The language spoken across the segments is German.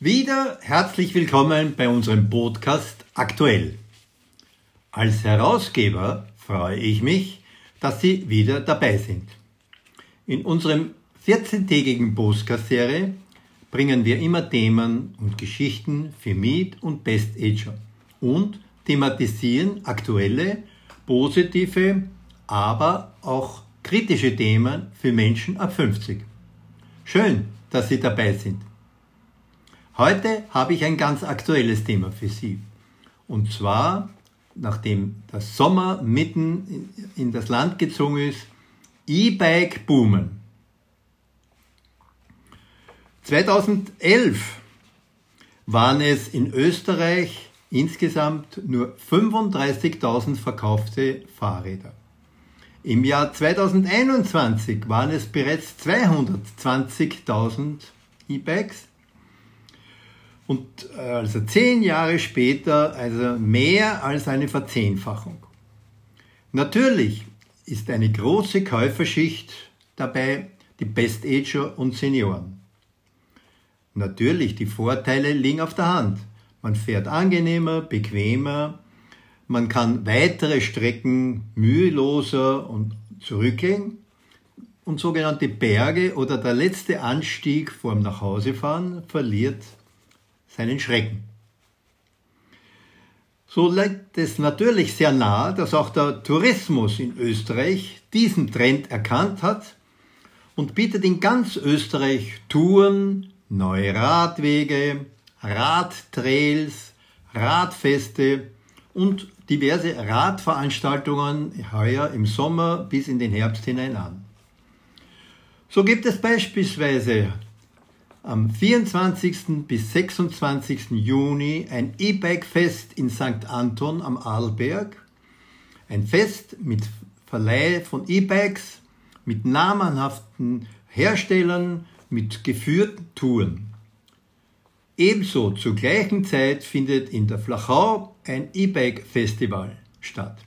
Wieder herzlich willkommen bei unserem Podcast Aktuell. Als Herausgeber freue ich mich, dass Sie wieder dabei sind. In unserem 14-tägigen Podcast-Serie bringen wir immer Themen und Geschichten für Meet und Best Ager und thematisieren aktuelle, positive, aber auch kritische Themen für Menschen ab 50. Schön, dass Sie dabei sind. Heute habe ich ein ganz aktuelles Thema für Sie. Und zwar, nachdem der Sommer mitten in das Land gezogen ist, E-Bike boomen. 2011 waren es in Österreich insgesamt nur 35.000 verkaufte Fahrräder. Im Jahr 2021 waren es bereits 220.000 E-Bikes und äh, also zehn Jahre später, also mehr als eine Verzehnfachung. Natürlich ist eine große Käuferschicht dabei, die Best-Ager und Senioren. Natürlich, die Vorteile liegen auf der Hand. Man fährt angenehmer, bequemer, man kann weitere Strecken müheloser und zurücklegen und sogenannte Berge oder der letzte Anstieg vorm Nachhausefahren verliert seinen Schrecken. So liegt es natürlich sehr nahe, dass auch der Tourismus in Österreich diesen Trend erkannt hat und bietet in ganz Österreich Touren, neue Radwege, Radtrails, Radfeste und diverse Radveranstaltungen heuer im Sommer bis in den Herbst hinein an. So gibt es beispielsweise am 24. bis 26. Juni ein E-Bike-Fest in St. Anton am Arlberg. Ein Fest mit Verleih von E-Bikes, mit namenhaften Herstellern, mit geführten Touren. Ebenso zur gleichen Zeit findet in der Flachau ein E-Bike-Festival statt.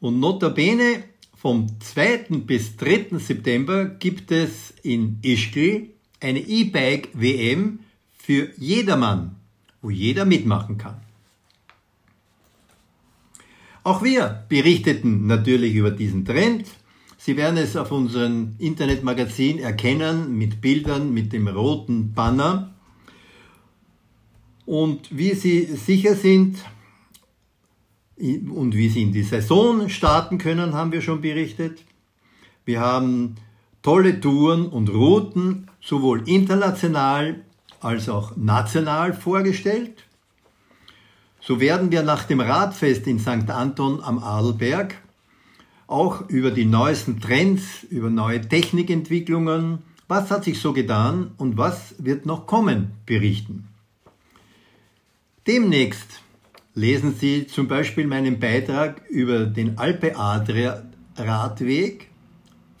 Und notabene vom 2. bis 3. September gibt es in Ischgl eine E-Bike-WM für jedermann, wo jeder mitmachen kann. Auch wir berichteten natürlich über diesen Trend. Sie werden es auf unserem Internetmagazin erkennen mit Bildern mit dem roten Banner. Und wie Sie sicher sind und wie Sie in die Saison starten können, haben wir schon berichtet. Wir haben tolle Touren und Routen sowohl international als auch national vorgestellt. So werden wir nach dem Radfest in St. Anton am Adelberg auch über die neuesten Trends, über neue Technikentwicklungen, was hat sich so getan und was wird noch kommen, berichten. Demnächst lesen Sie zum Beispiel meinen Beitrag über den Alpe Adria Radweg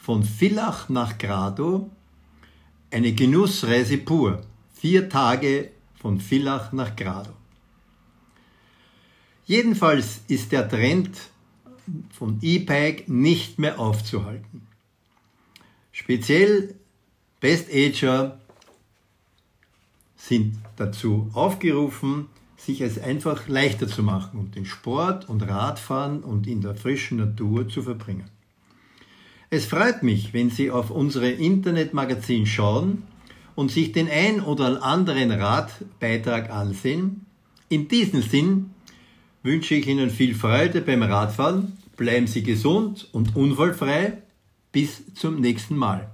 von Villach nach Grado eine Genussreise pur. Vier Tage von Villach nach Grado. Jedenfalls ist der Trend von E-Bike nicht mehr aufzuhalten. Speziell Best Ager sind dazu aufgerufen, sich es einfach leichter zu machen und den Sport und Radfahren und in der frischen Natur zu verbringen. Es freut mich, wenn Sie auf unsere Internetmagazin schauen und sich den ein oder anderen Radbeitrag ansehen. In diesem Sinn wünsche ich Ihnen viel Freude beim Radfahren, bleiben Sie gesund und unfallfrei. Bis zum nächsten Mal.